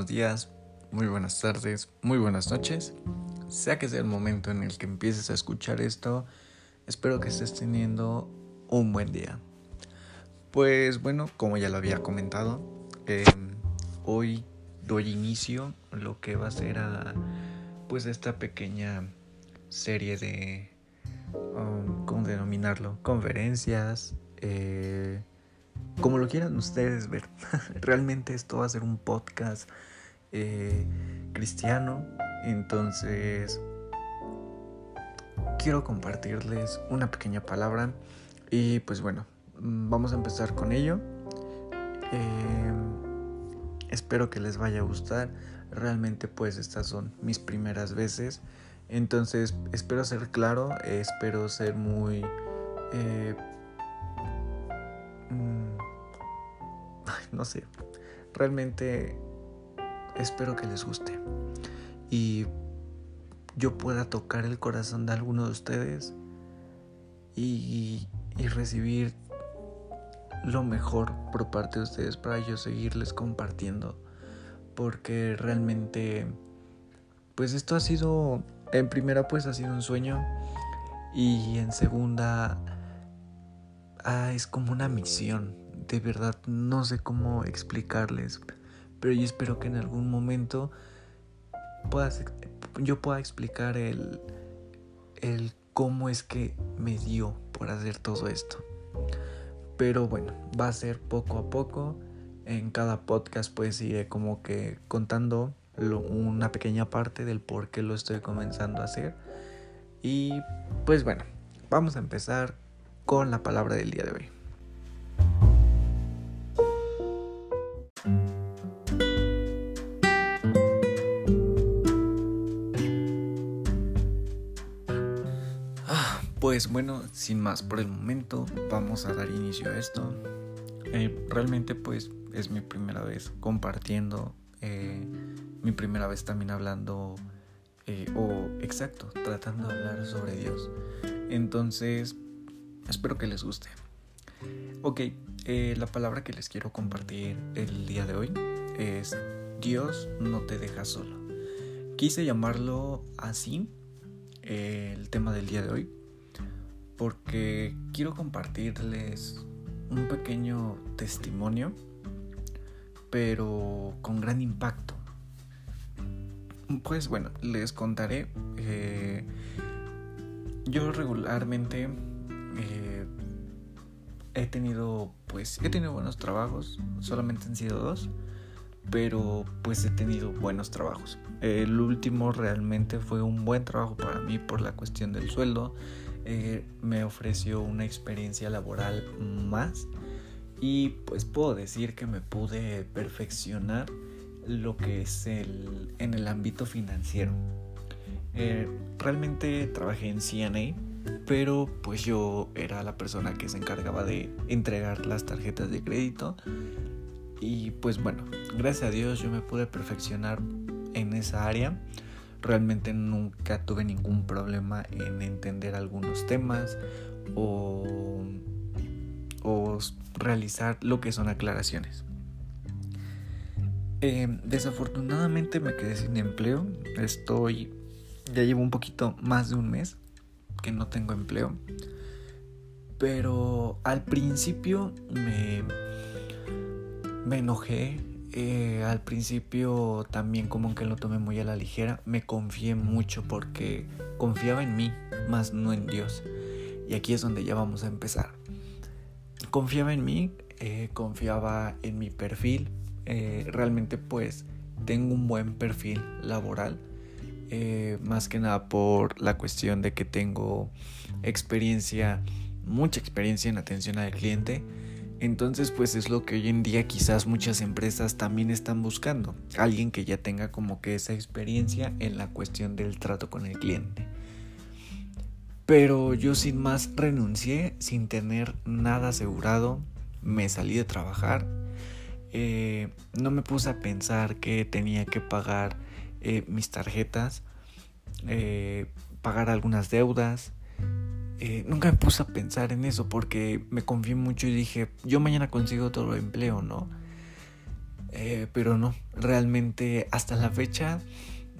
buenos días, muy buenas tardes, muy buenas noches. Sea que sea el momento en el que empieces a escuchar esto, espero que estés teniendo un buen día. Pues bueno, como ya lo había comentado, em, hoy doy inicio a lo que va a ser a pues esta pequeña serie de, um, ¿cómo denominarlo? Conferencias, eh, como lo quieran ustedes ver. Realmente esto va a ser un podcast eh, cristiano. Entonces, quiero compartirles una pequeña palabra. Y pues bueno, vamos a empezar con ello. Eh, espero que les vaya a gustar. Realmente pues estas son mis primeras veces. Entonces espero ser claro, espero ser muy... Eh, no sé, realmente espero que les guste. Y yo pueda tocar el corazón de alguno de ustedes y, y recibir lo mejor por parte de ustedes para yo seguirles compartiendo. Porque realmente pues esto ha sido en primera pues ha sido un sueño. Y en segunda ah, es como una misión. De verdad no sé cómo explicarles, pero yo espero que en algún momento yo pueda explicar el, el cómo es que me dio por hacer todo esto. Pero bueno, va a ser poco a poco. En cada podcast pues iré como que contando una pequeña parte del por qué lo estoy comenzando a hacer. Y pues bueno, vamos a empezar con la palabra del día de hoy. Pues bueno, sin más por el momento, vamos a dar inicio a esto. Eh, realmente pues es mi primera vez compartiendo, eh, mi primera vez también hablando, eh, o exacto, tratando de hablar sobre Dios. Entonces, espero que les guste. Ok, la palabra que les quiero compartir el día de hoy es Dios no te deja solo. Quise llamarlo así, el tema del día de hoy, porque quiero compartirles un pequeño testimonio, pero con gran impacto. Pues bueno, les contaré. Eh, yo regularmente eh, he tenido, pues, he tenido buenos trabajos. Solamente han sido dos, pero pues he tenido buenos trabajos. El último realmente fue un buen trabajo para mí por la cuestión del sueldo eh, me ofreció una experiencia laboral más y pues puedo decir que me pude perfeccionar lo que es el, en el ámbito financiero. Eh, realmente trabajé en CNA, pero pues yo era la persona que se encargaba de entregar las tarjetas de crédito y pues bueno, gracias a Dios yo me pude perfeccionar en esa área realmente nunca tuve ningún problema en entender algunos temas o, realizar lo que son aclaraciones. Eh, desafortunadamente me quedé sin empleo. Estoy, ya llevo un poquito más de un mes que no tengo empleo. Pero al principio me, me enojé, eh, al principio también como que lo tomé muy a la ligera, me confié mucho porque confiaba en mí, más no en Dios. Y aquí es donde ya vamos a empezar. Confiaba en mí, eh, confiaba en mi perfil, eh, realmente pues tengo un buen perfil laboral, más que nada por la cuestión de que tengo experiencia, mucha experiencia en atención al cliente entonces pues es lo que hoy en día quizás muchas empresas también están buscando. Alguien que ya tenga como que esa experiencia en la cuestión del trato con el cliente. Pero yo sin más renuncié sin tener nada asegurado. Me salí de trabajar. Eh, no me puse a pensar que tenía que pagar eh, mis tarjetas. Eh, pagar algunas deudas eh, nunca me puse a pensar en eso porque me confié mucho y dije, yo mañana consigo otro empleo, ¿no? Eh, pero no, realmente hasta la fecha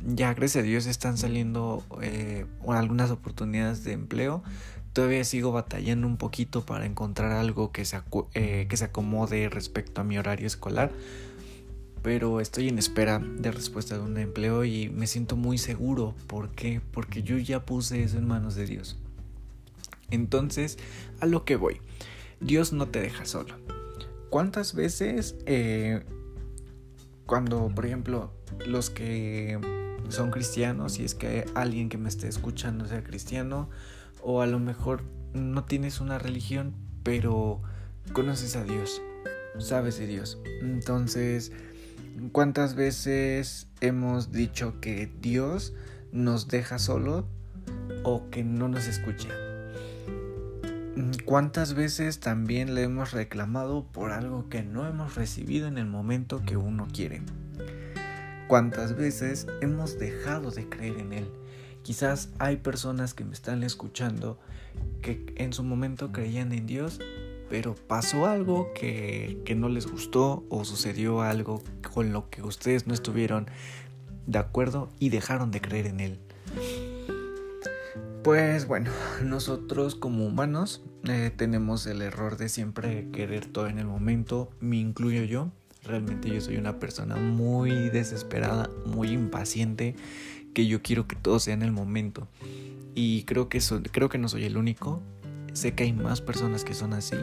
ya gracias a Dios están saliendo eh, algunas oportunidades de empleo. Todavía sigo batallando un poquito para encontrar algo que se, eh, que se acomode respecto a mi horario escolar. Pero estoy en espera de respuesta de un empleo y me siento muy seguro. ¿Por qué? Porque yo ya puse eso en manos de Dios. Entonces, a lo que voy. Dios no te deja solo. ¿Cuántas veces eh, cuando, por ejemplo, los que son cristianos, si es que alguien que me esté escuchando sea cristiano, o a lo mejor no tienes una religión, pero conoces a Dios, sabes de Dios. Entonces, ¿cuántas veces hemos dicho que Dios nos deja solo o que no nos escucha? ¿Cuántas veces también le hemos reclamado por algo que no hemos recibido en el momento que uno quiere? ¿Cuántas veces hemos dejado de creer en Él? Quizás hay personas que me están escuchando que en su momento creían en Dios, pero pasó algo que, que no les gustó o sucedió algo con lo que ustedes no estuvieron de acuerdo y dejaron de creer en Él. Pues bueno, nosotros como humanos eh, tenemos el error de siempre querer todo en el momento, me incluyo yo. Realmente yo soy una persona muy desesperada, muy impaciente, que yo quiero que todo sea en el momento. Y creo que, creo que no soy el único. Sé que hay más personas que son así.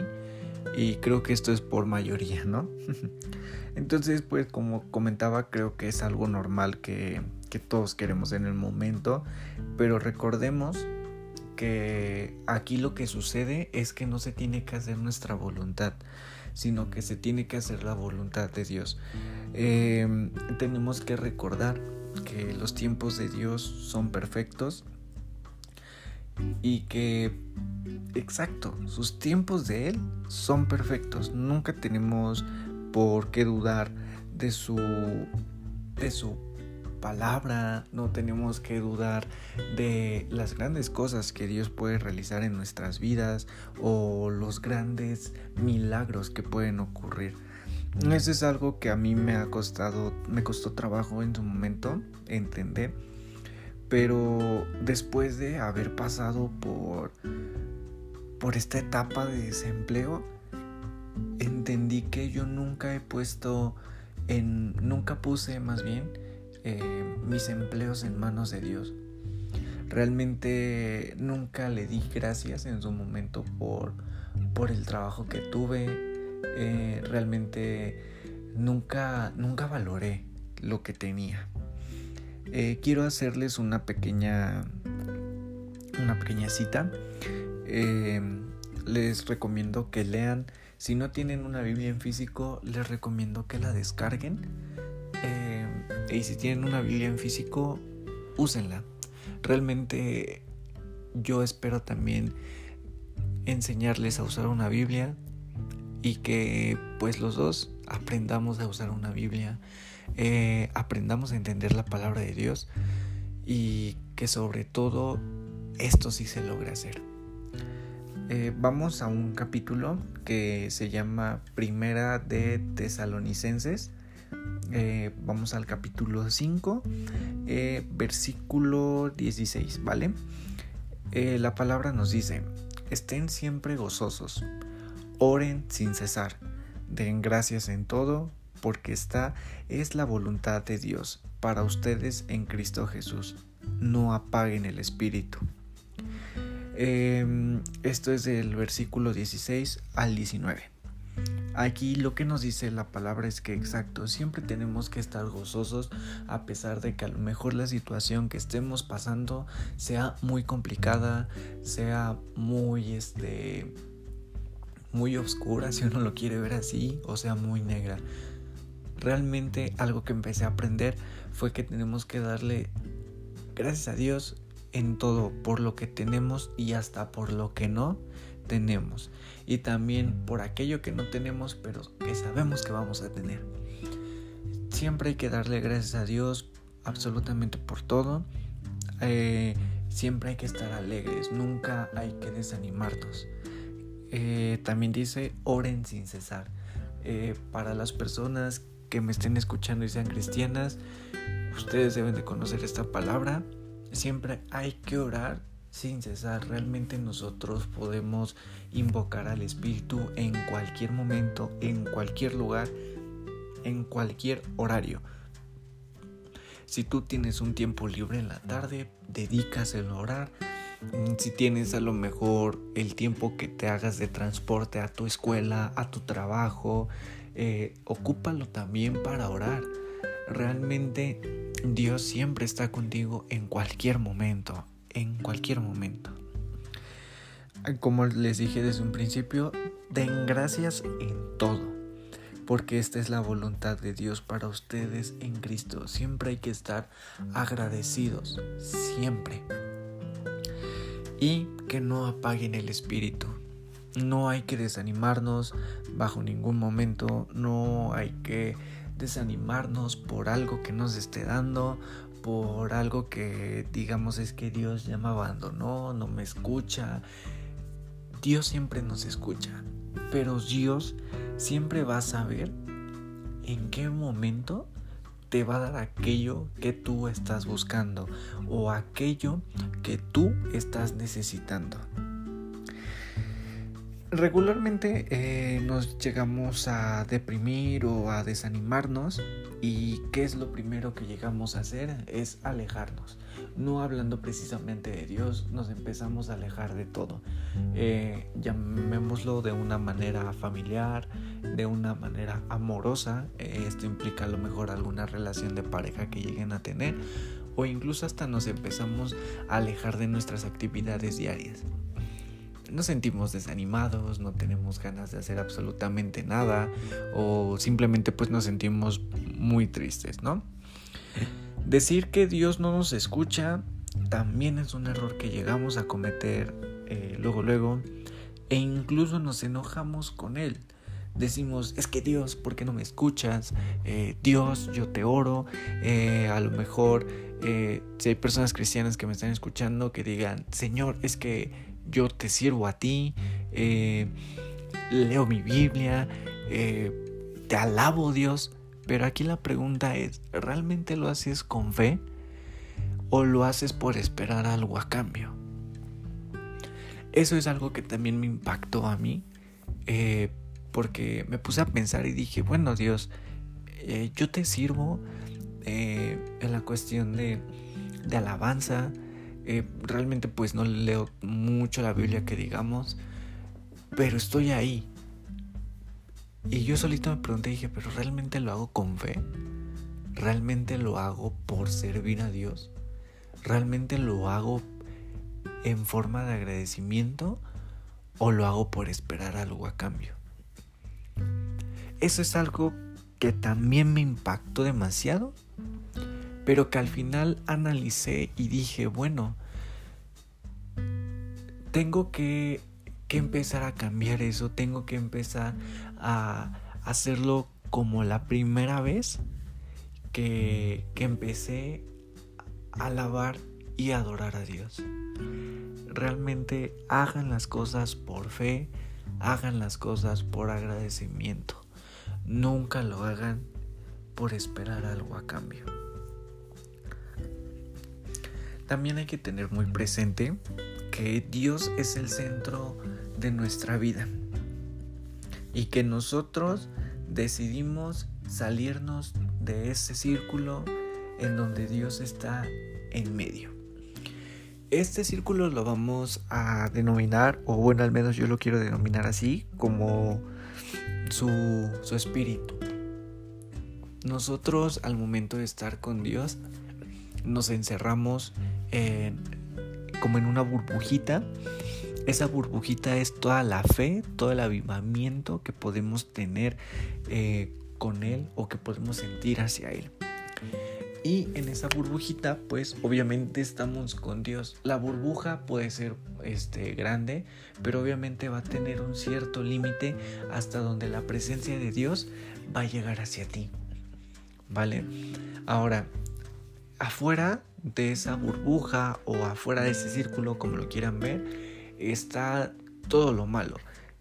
Y creo que esto es por mayoría, ¿no? Entonces, pues como comentaba, creo que es algo normal que, que todos queremos en el momento. Pero recordemos que aquí lo que sucede es que no se tiene que hacer nuestra voluntad sino que se tiene que hacer la voluntad de Dios. Em, tenemos que recordar que los tiempos de Dios son perfectos y que, exacto, sus tiempos de Él son perfectos. Nunca tenemos por qué dudar de su, de su palabra, no tenemos que dudar de las grandes cosas que Dios puede realizar en nuestras vidas o los grandes milagros que pueden ocurrir. Eso es algo que a mí me ha costado, me costó trabajo en su momento entender, pero después de haber pasado por por esta etapa de desempleo, entendí que yo nunca he puesto en nunca puse más bien eh, mis empleos en manos de Dios. Realmente nunca le di gracias en su momento por, por el trabajo que tuve. Eh, realmente nunca, nunca valoré lo que tenía. Eh, quiero hacerles una pequeña, una pequeña cita. les recomiendo que lean. Si no tienen una Biblia en físico, les recomiendo que la descarguen y si tienen una Biblia en físico, úsenla. Realmente yo espero también enseñarles a usar una Biblia y que pues los dos aprendamos a usar una Biblia, eh, aprendamos a entender la palabra de Dios y que sobre todo esto sí se logre hacer. Eh, vamos a un capítulo que se llama Primera de Tesalonicenses eh, vamos al capítulo 5, eh, versículo 16, ¿vale? Eh, la palabra nos dice, estén siempre gozosos, oren sin cesar, den gracias en todo, porque esta es la voluntad de Dios para ustedes en Cristo Jesús. No apaguen el espíritu. Em, esto es del versículo 16 al 19. Aquí lo que nos dice la palabra es que exacto, siempre tenemos que estar gozosos a pesar de que a lo mejor la situación que estemos pasando sea muy complicada, sea muy este muy oscura si uno lo quiere ver así o sea muy negra. Realmente algo que empecé a aprender fue que tenemos que darle gracias a Dios en todo por lo que tenemos y hasta por lo que no tenemos y también por aquello que no tenemos pero que sabemos que vamos a tener. Siempre hay que darle gracias a Dios absolutamente por todo. Eh, siempre hay que estar alegres, nunca hay que desanimarnos. Eh, también dice oren sin cesar. Eh, para las personas que me estén escuchando y sean cristianas, ustedes deben de conocer esta palabra. Siempre hay que orar sin cesar. Realmente nosotros podemos invocar al Espíritu en cualquier momento, en cualquier lugar, en cualquier horario. Si tú tienes un tiempo libre en la tarde, dedícaselo a orar. Si tienes a lo mejor el tiempo que te hagas de transporte a tu escuela, a tu trabajo, eh, ocúpalo también para orar. Realmente Dios siempre está contigo en cualquier momento en cualquier momento. Como les dije desde un principio, den gracias en todo, porque esta es la voluntad de Dios para ustedes en Cristo. Siempre hay que estar agradecidos, siempre. Y que no apaguen el espíritu. No hay que desanimarnos bajo ningún momento, no hay que desanimarnos por algo que nos esté dando por algo que digamos es que Dios ya me abandonó, no me escucha. Dios siempre nos escucha, pero Dios siempre va a saber en qué momento te va a dar aquello que tú estás buscando o aquello que tú estás necesitando. Regularmente eh, nos llegamos a deprimir o a desanimarnos y qué es lo primero que llegamos a hacer es alejarnos. No hablando precisamente de Dios, nos empezamos a alejar de todo. Eh, llamémoslo de una manera familiar, de una manera amorosa. Eh, esto implica a lo mejor alguna relación de pareja que lleguen a tener o incluso hasta nos empezamos a alejar de nuestras actividades diarias nos sentimos desanimados, no tenemos ganas de hacer absolutamente nada o simplemente pues nos sentimos muy tristes, ¿no? Decir que Dios no nos escucha también es un error que llegamos a cometer eh, luego luego e incluso nos enojamos con Él. Decimos, es que Dios, ¿por qué no me escuchas? Eh, Dios, yo te oro. Eh, a lo mejor, si hay personas cristianas que me están escuchando, que digan, Señor, es que yo te sirvo a ti, eh, leo mi Biblia, eh, te alabo Dios, pero aquí la pregunta es, ¿realmente lo haces con fe o lo haces por esperar algo a cambio? Eso es algo que también me impactó a mí, eh, porque me puse a pensar y dije, bueno Dios, yo te sirvo en la cuestión de, de alabanza, eh, realmente pues no leo mucho la Biblia que digamos, pero estoy ahí. Y yo solito me pregunté, dije, pero ¿realmente lo hago con fe? ¿Realmente lo hago por servir a Dios? ¿Realmente lo hago en forma de agradecimiento o lo hago por esperar algo a cambio? Eso es algo que también me impactó demasiado pero que al final analicé y dije, bueno, tengo que, empezar a cambiar eso, tengo que empezar a hacerlo como la primera vez que, que empecé a alabar y adorar a Dios. Realmente hagan las cosas por fe, hagan las cosas por agradecimiento. Nunca lo hagan por esperar algo a cambio. También hay que tener muy presente que Dios es el centro de nuestra vida y que nosotros decidimos salirnos de ese círculo en donde Dios está en medio. Este círculo lo vamos a denominar, o bueno, al menos yo lo quiero denominar así, como su, su espíritu. Nosotros al momento de estar con Dios nos encerramos como en una burbujita. Esa burbujita es toda la fe, todo el avivamiento que podemos tener eh, con Él o que podemos sentir hacia Él. Y en esa burbujita, pues obviamente estamos con Dios. La burbuja puede ser este, grande, pero obviamente va a tener un cierto límite hasta donde la presencia de Dios va a llegar hacia ti. ¿Vale? Ahora, afuera de esa burbuja o afuera de ese círculo, como lo quieran ver, está todo lo malo.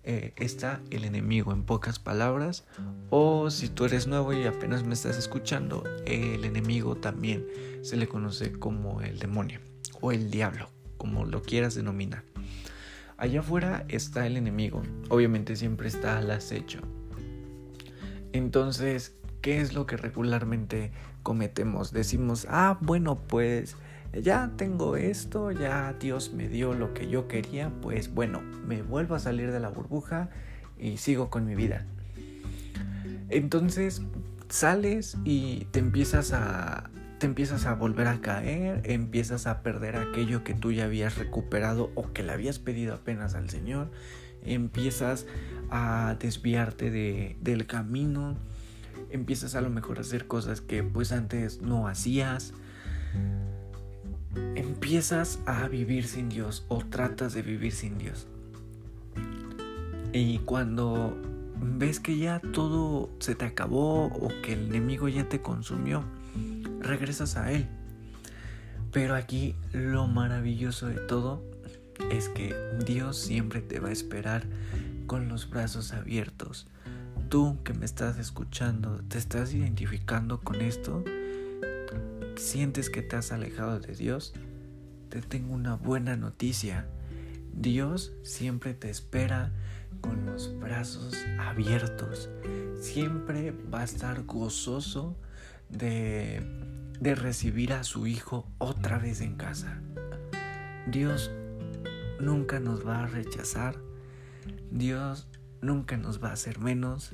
eh, está el enemigo en pocas palabras. O si tú eres nuevo y apenas me estás escuchando, el enemigo también se le conoce como el demonio o el diablo, como lo quieras denominar. Allá afuera está el enemigo, obviamente siempre está al acecho. Entonces, ¿qué es lo que regularmente cometemos? Decimos, ah, bueno, pues ya tengo esto, ya Dios me dio lo que yo quería, pues bueno, me vuelvo a salir de la burbuja y sigo con mi vida. Entonces sales y te empiezas a te empiezas a volver a caer, empiezas a perder aquello que tú ya habías recuperado o que le habías pedido apenas al Señor, empiezas a desviarte de, del camino, empiezas a lo mejor a hacer cosas que pues antes no hacías, empiezas a vivir sin Dios o tratas de vivir sin Dios. Y cuando ves que ya todo se te acabó o que el enemigo ya te consumió, regresas a Él. Pero aquí lo maravilloso de todo es que Dios siempre te va a esperar con los brazos abiertos. Tú que me estás escuchando, te estás identificando con esto, sientes que te has alejado de Dios, te tengo una buena noticia. Dios siempre te espera con los brazos abiertos. Siempre va a estar gozoso de, de recibir a su Hijo otra vez en casa. Dios nunca nos va a rechazar. Dios nunca nos va a hacer menos.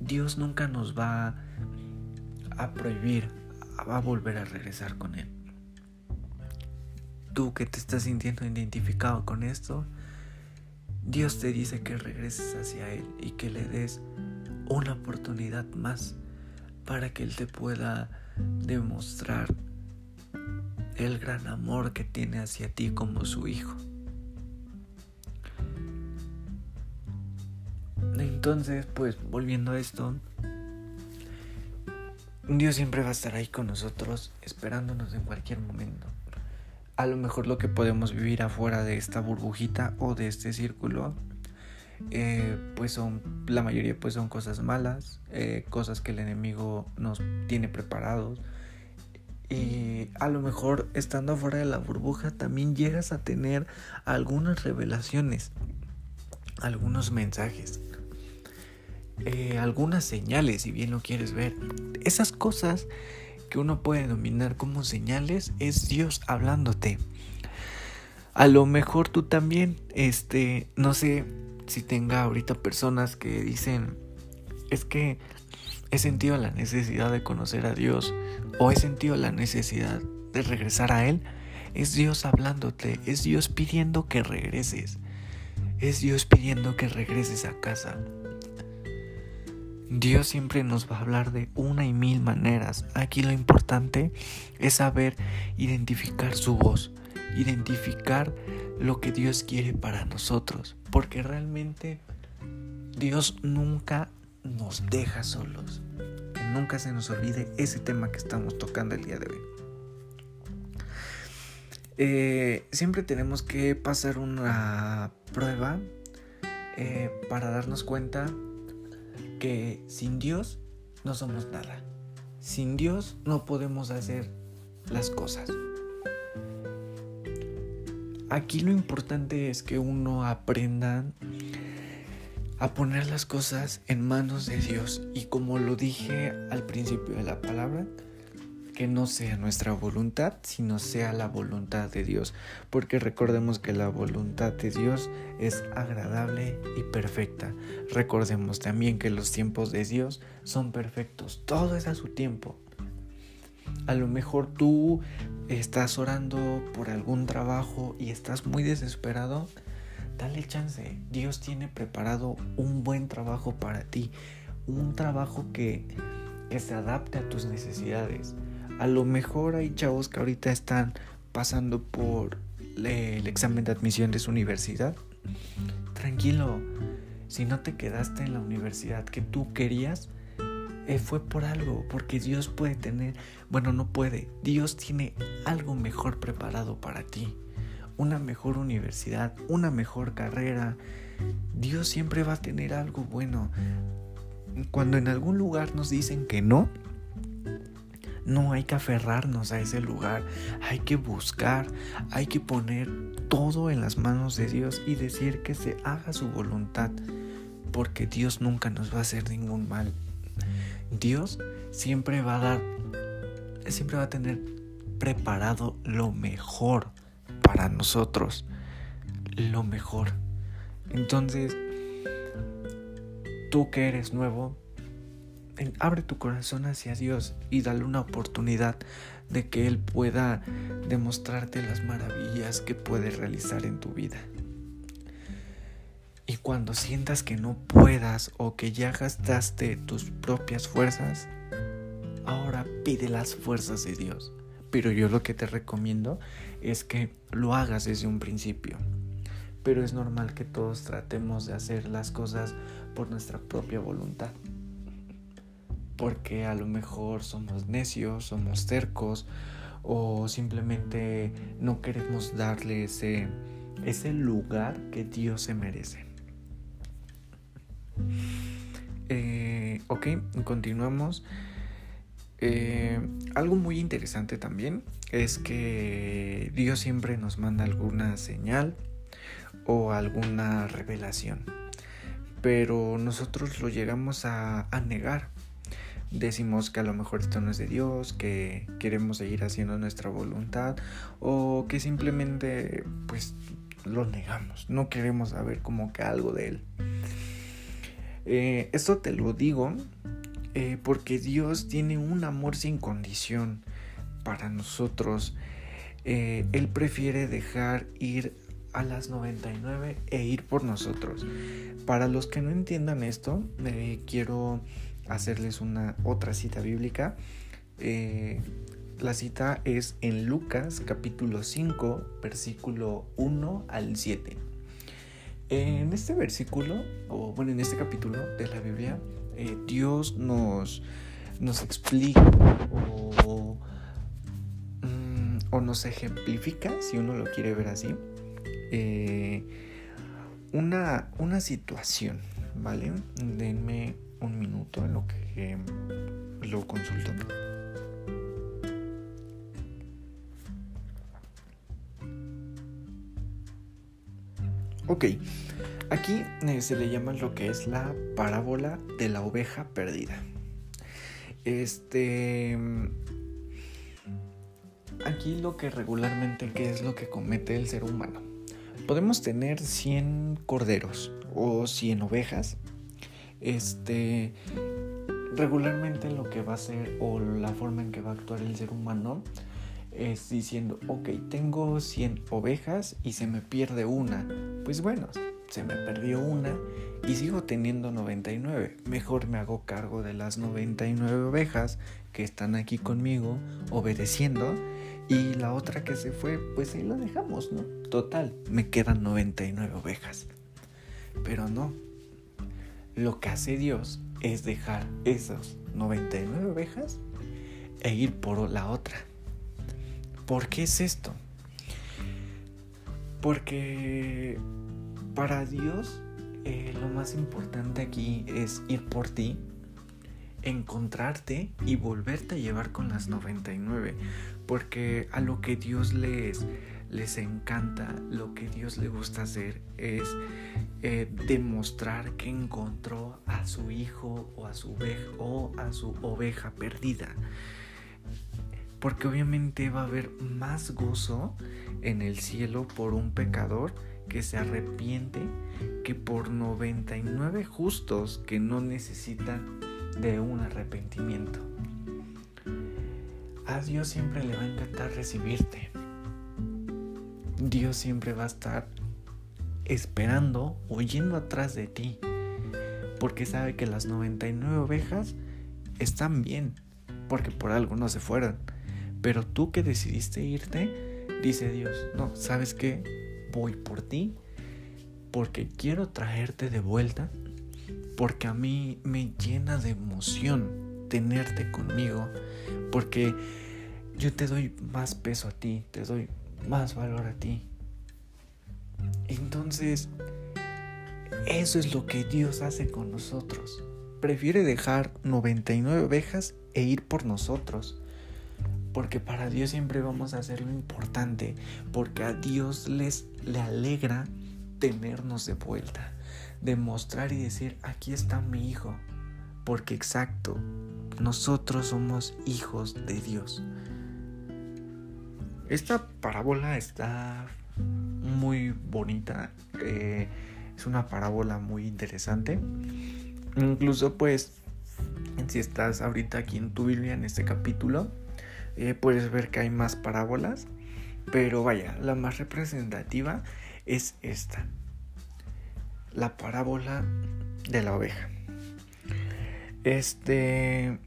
Dios nunca nos va a prohibir, va a volver a regresar con Él. Tú que te estás sintiendo identificado con esto, Dios te dice que regreses hacia Él y que le des una oportunidad más para que Él te pueda demostrar el gran amor que tiene hacia ti como su hijo. Entonces, pues volviendo a esto, Dios siempre va a estar ahí con nosotros, esperándonos en cualquier momento. A lo mejor lo que podemos vivir afuera de esta burbujita o de este círculo eh, pues son, la mayoría pues son cosas malas, eh, cosas que el enemigo nos tiene preparados. Y a lo mejor estando fuera de la burbuja también llegas a tener algunas revelaciones, algunos mensajes, eh, algunas señales, si bien lo quieres ver. Esas cosas que uno puede denominar como señales es Dios hablándote. A lo mejor tú también, este, no sé, si tenga ahorita personas que dicen, es que he sentido la necesidad de conocer a Dios o he sentido la necesidad de regresar a Él, es Dios hablándote, es Dios pidiendo que regreses, es Dios pidiendo que regreses a casa. Dios siempre nos va a hablar de una y mil maneras. Aquí lo importante es saber identificar su voz, identificar lo que Dios quiere para nosotros, porque realmente Dios nunca nos deja solos. Que nunca se nos olvide ese tema que estamos tocando el día de hoy. Eh, siempre tenemos que pasar una prueba eh, para darnos cuenta que sin Dios no somos nada. Sin Dios no podemos hacer las cosas. Aquí lo importante es que uno aprenda a poner las cosas en manos de Dios y como lo dije al principio de la palabra, que no sea nuestra voluntad, sino sea la voluntad de Dios, porque recordemos que la voluntad de Dios es agradable y perfecta. Recordemos también que los tiempos de Dios son perfectos, todo es a su tiempo. A lo mejor tú estás orando por algún trabajo y estás muy desesperado. Dale chance. Dios tiene preparado un buen trabajo para ti. Un trabajo que, que se adapte a tus necesidades. A lo mejor hay chavos que ahorita están pasando por el examen de admisión de su universidad. Tranquilo. Si no te quedaste en la universidad que tú querías, eh, fue por algo, porque Dios puede tener, bueno, no puede, Dios tiene algo mejor preparado para ti, una mejor universidad, una mejor carrera. Dios siempre va a tener algo bueno. Cuando en algún lugar nos dicen que no, no hay que aferrarnos a ese lugar, hay que buscar, hay que poner todo en las manos de Dios y decir que se haga su voluntad, porque Dios nunca nos va a hacer ningún mal. Dios siempre va a dar, siempre va a tener preparado lo mejor para nosotros, lo mejor. Entonces, tú que eres nuevo, abre tu corazón hacia Dios y dale una oportunidad de que Él pueda demostrarte las maravillas que puede realizar en tu vida. Y cuando sientas que no puedas o que ya gastaste tus propias fuerzas, ahora pide las fuerzas de Dios. Pero yo lo que te recomiendo es que lo hagas desde un principio. Pero es normal que todos tratemos de hacer las cosas por nuestra propia voluntad porque a lo mejor somos necios, somos tercos o simplemente no queremos darle ese, ese lugar que Dios se merece. Eh, ok, continuamos. Eh, algo muy interesante también es que Dios siempre nos manda alguna señal o alguna revelación, pero nosotros lo llegamos a negar decimos que a lo mejor esto no es de Dios, que queremos seguir haciendo nuestra voluntad o que simplemente pues lo negamos, no queremos saber como que algo de Él. Eh, esto te lo digo eh, porque Dios tiene un amor sin condición para nosotros. Eh, él prefiere dejar ir a las 99 e ir por nosotros. Para los que no entiendan esto, quiero hacerles una otra cita bíblica. Eh, la cita es en Lucas capítulo 5, versículo 1 al 7. En este versículo, o bueno, en este capítulo de la Biblia, eh, Dios nos, nos explica o, mm, o, nos ejemplifica, si uno lo quiere ver así, eh, una, una situación, ¿vale? Denme un minuto en lo que lo consulto. Ok, aquí eh, se le llama lo que es la parábola de la oveja perdida. Este. Aquí lo que regularmente, ¿qué es lo que comete el ser humano? Podemos tener 100 corderos o 100 ovejas este, regularmente lo que va a hacer o la forma en que va a actuar el ser humano es diciendo, ok, tengo 100 ovejas y se me pierde una. Pues bueno, se me perdió una y sigo teniendo 99. Mejor me hago cargo de las 99 ovejas que están aquí conmigo obedeciendo y la otra que se fue, pues ahí la dejamos, ¿no? Total, me quedan 99 ovejas. Pero no, lo que hace Dios es dejar esas 99 ovejas e ir por la otra. ¿Por qué es esto? Porque para Dios eh, lo más importante aquí es ir por ti, encontrarte y volverte a llevar con las 99. Porque a lo que Dios les les encanta, lo que Dios le gusta hacer es eh, demostrar que encontró a su hijo o a su o a su oveja perdida. Porque obviamente va a haber más gozo en el cielo por un pecador que se arrepiente que por 99 justos que no necesitan de un arrepentimiento. A Dios siempre le va a encantar recibirte. Dios siempre va a estar esperando o yendo atrás de ti. Porque sabe que las 99 ovejas están bien. Porque por algo no se fueron. Pero tú que decidiste irte, dice Dios, no, ¿sabes qué? Voy por ti. Porque quiero traerte de vuelta. Porque a mí me llena de emoción tenerte conmigo. Porque yo te doy más peso a ti, te doy más valor a ti. Entonces, eso es lo que Dios hace con nosotros. Prefiere dejar 99 ovejas e ir por nosotros. Porque para Dios siempre vamos a hacer lo importante. Porque a Dios les, le alegra tenernos de vuelta. Demostrar y decir, aquí está mi hijo. Porque exacto, nosotros somos hijos de Dios. Esta parábola está muy bonita. Eh, es una parábola muy interesante. Incluso pues, si estás ahorita aquí en tu Biblia, en este capítulo, eh, puedes ver que hay más parábolas. Pero vaya, la más representativa es esta. La parábola de la oveja. Este...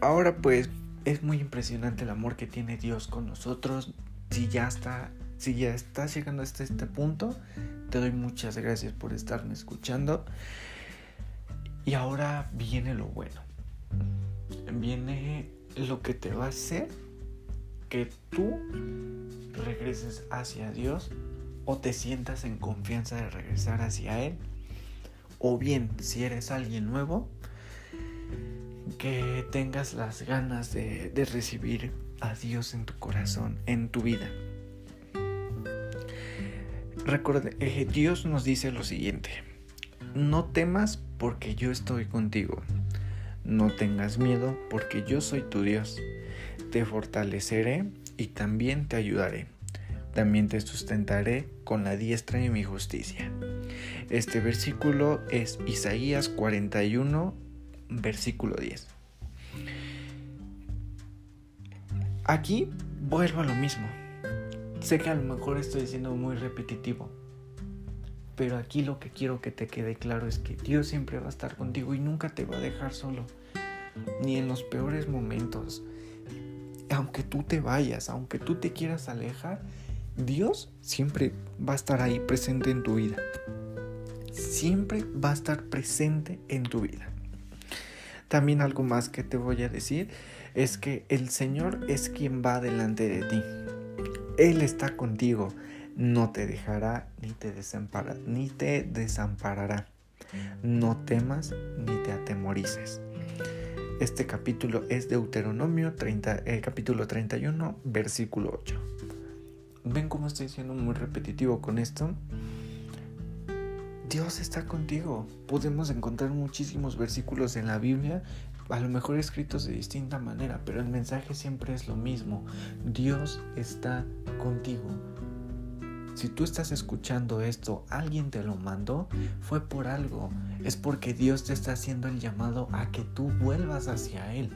Ahora pues es muy impresionante el amor que tiene Dios con nosotros. Si ya está, si ya estás llegando hasta este punto, te doy muchas gracias por estarme escuchando. Y ahora viene lo bueno. Viene lo que te va a hacer que tú regreses hacia Dios o te sientas en confianza de regresar hacia Él. O bien, si eres alguien nuevo, que tengas las ganas de, recibir a Dios en tu corazón, en tu vida. Recuerda, eh, Dios nos dice lo siguiente, no temas porque yo estoy contigo, no tengas miedo porque yo soy tu Dios, te fortaleceré y también te ayudaré, también te sustentaré con la diestra de mi justicia. Este versículo es Isaías 41, versículo 10. Aquí vuelvo a lo mismo. Sé que a lo mejor estoy siendo muy repetitivo, pero aquí lo que quiero que te quede claro es que Dios siempre va a estar contigo y nunca te va a dejar solo, ni en los peores momentos. Aunque tú te vayas, aunque tú te quieras alejar, Dios siempre va a estar ahí presente en tu vida. Siempre va a estar presente en tu vida. También algo más que te voy a decir es que el Señor es quien va delante de ti. Él está contigo, no te dejará ni te, ni te desamparará. No temas ni te atemorices. Este capítulo es Deuteronomio 30, eh, capítulo 31, versículo 8. ¿Ven cómo estoy siendo muy repetitivo con esto? Dios está contigo. Podemos encontrar muchísimos versículos en la Biblia a lo mejor escritos de distinta manera, pero el mensaje siempre es lo mismo. Dios está contigo. Si tú estás escuchando esto, alguien te lo mandó, fue por algo. Es porque Dios te está haciendo el llamado a que tú vuelvas hacia Él,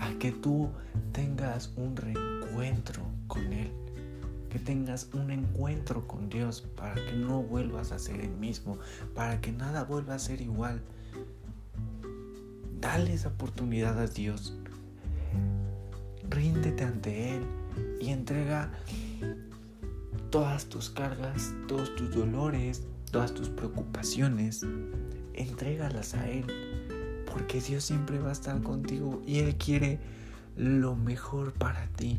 a que tú tengas un reencuentro con Él, que tengas un encuentro con Dios para que no vuelvas a ser el mismo, para que nada vuelva a ser igual. Dale esa oportunidad a Dios. Ríndete ante Él y entrega todas tus cargas, todos tus dolores, todas tus preocupaciones. Entrégalas a Él. Porque Dios siempre va a estar contigo y Él quiere lo mejor para ti.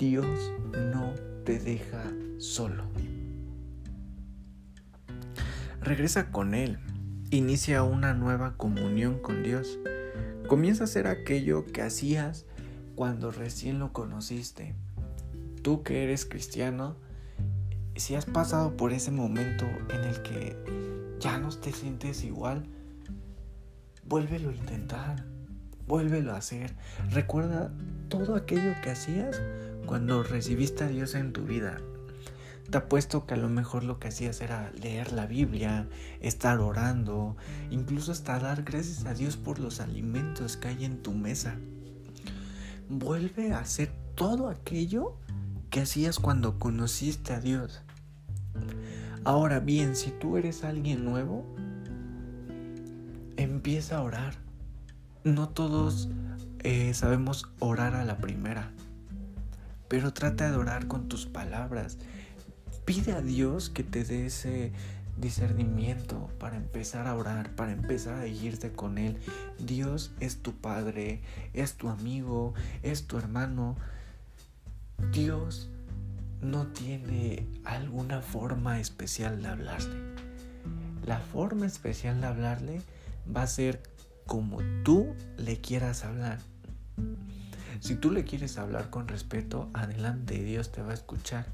Dios no te deja solo. Regresa con Él inicia una nueva comunión con Dios. Comienza a hacer aquello que hacías cuando recién lo conociste. Tú que eres cristiano, si has pasado por ese momento en el que ya no te sientes igual, vuélvelo a intentar, vuélvelo a hacer. Recuerda todo aquello que hacías cuando recibiste a Dios en tu vida. Te apuesto que a lo mejor lo que hacías era leer la Biblia, estar orando, incluso hasta dar gracias a Dios por los alimentos que hay en tu mesa. Vuelve a hacer todo aquello que hacías cuando conociste a Dios. Ahora bien, si tú eres alguien nuevo, empieza a orar. No todos eh, sabemos orar a la primera, pero trata de orar con tus palabras Pide a Dios que te dé ese discernimiento para empezar a orar, para empezar a irte con Él. Dios es tu Padre, es tu amigo, es tu hermano. Dios no tiene alguna forma especial de hablarle. La forma especial de hablarle va a ser como tú le quieras hablar. Si tú le quieres hablar con respeto, adelante, Dios te va a escuchar.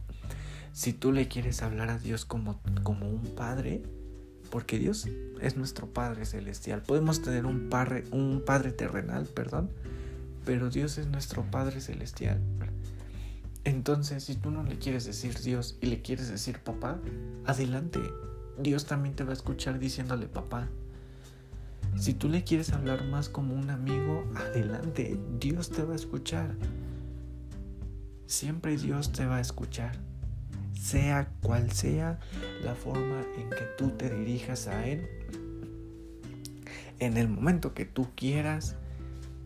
Si tú le quieres hablar a Dios como, como un padre, porque Dios es nuestro Padre celestial. Podemos tener un padre, un padre terrenal, perdón, pero Dios es nuestro Padre celestial. Entonces, si tú no le quieres decir Dios y le quieres decir papá, adelante. Dios también te va a escuchar diciéndole papá. Si tú le quieres hablar más como un amigo, adelante. Dios te va a escuchar. Siempre Dios te va a escuchar. Sea cual sea la forma en que tú te dirijas a Él, en el momento que tú quieras,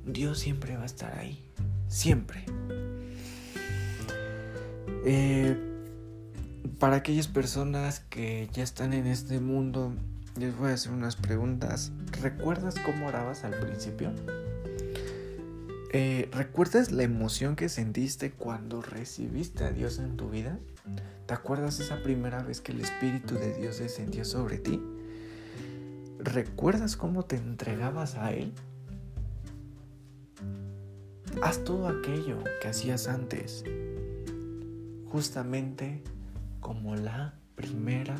Dios siempre va a estar ahí. Siempre. Eh, para aquellas personas que ya están en este mundo, les voy a hacer unas preguntas. ¿Recuerdas cómo orabas al principio? Eh, ¿Recuerdas la emoción que sentiste cuando recibiste a Dios en tu vida? ¿Te acuerdas esa primera vez que el Espíritu de Dios descendió sobre ti? ¿Recuerdas cómo te entregabas a Él? Haz todo aquello que hacías antes justamente como la primera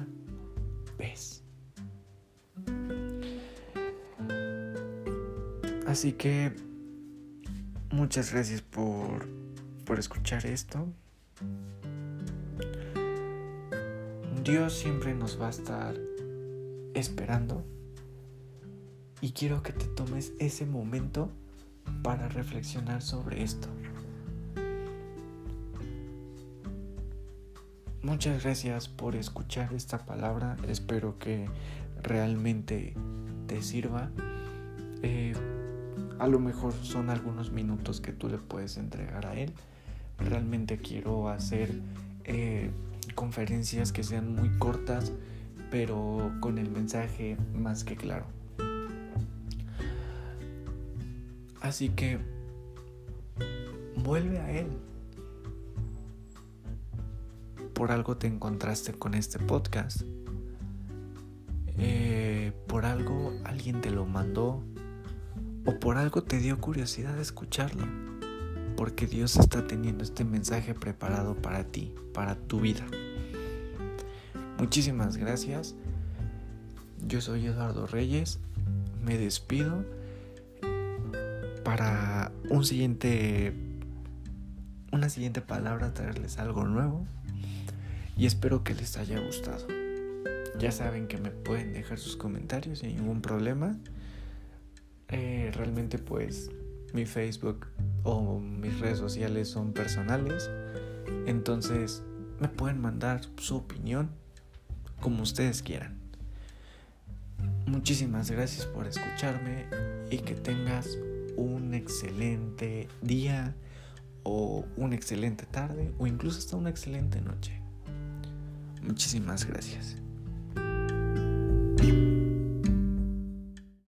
vez. Así que muchas gracias por, por escuchar esto. Dios siempre nos va a estar esperando y quiero que te tomes ese momento para reflexionar sobre esto. Muchas gracias por escuchar esta palabra. Espero que realmente te sirva. Eh, a lo mejor son algunos minutos que tú le puedes entregar a él. Realmente quiero hacer eh, conferencias que sean muy cortas, pero con el mensaje más que claro. Así que vuelve a él por algo te encontraste con este podcast. Eh, por algo alguien te lo mandó o por algo te dio curiosidad de escucharlo. Porque Dios está teniendo este mensaje preparado para ti, para tu vida. Muchísimas gracias. Yo soy Eduardo Reyes. Me despido para un siguiente una siguiente palabra traerles algo nuevo y espero que les haya gustado. Ya saben que me pueden dejar sus comentarios sin ningún problema. Eh, realmente pues mi Facebook o mis redes sociales son personales. Entonces me pueden mandar su opinión como ustedes quieran. Muchísimas gracias por escucharme y que tengas un excelente día o una excelente tarde o incluso hasta una excelente noche. Muchísimas gracias.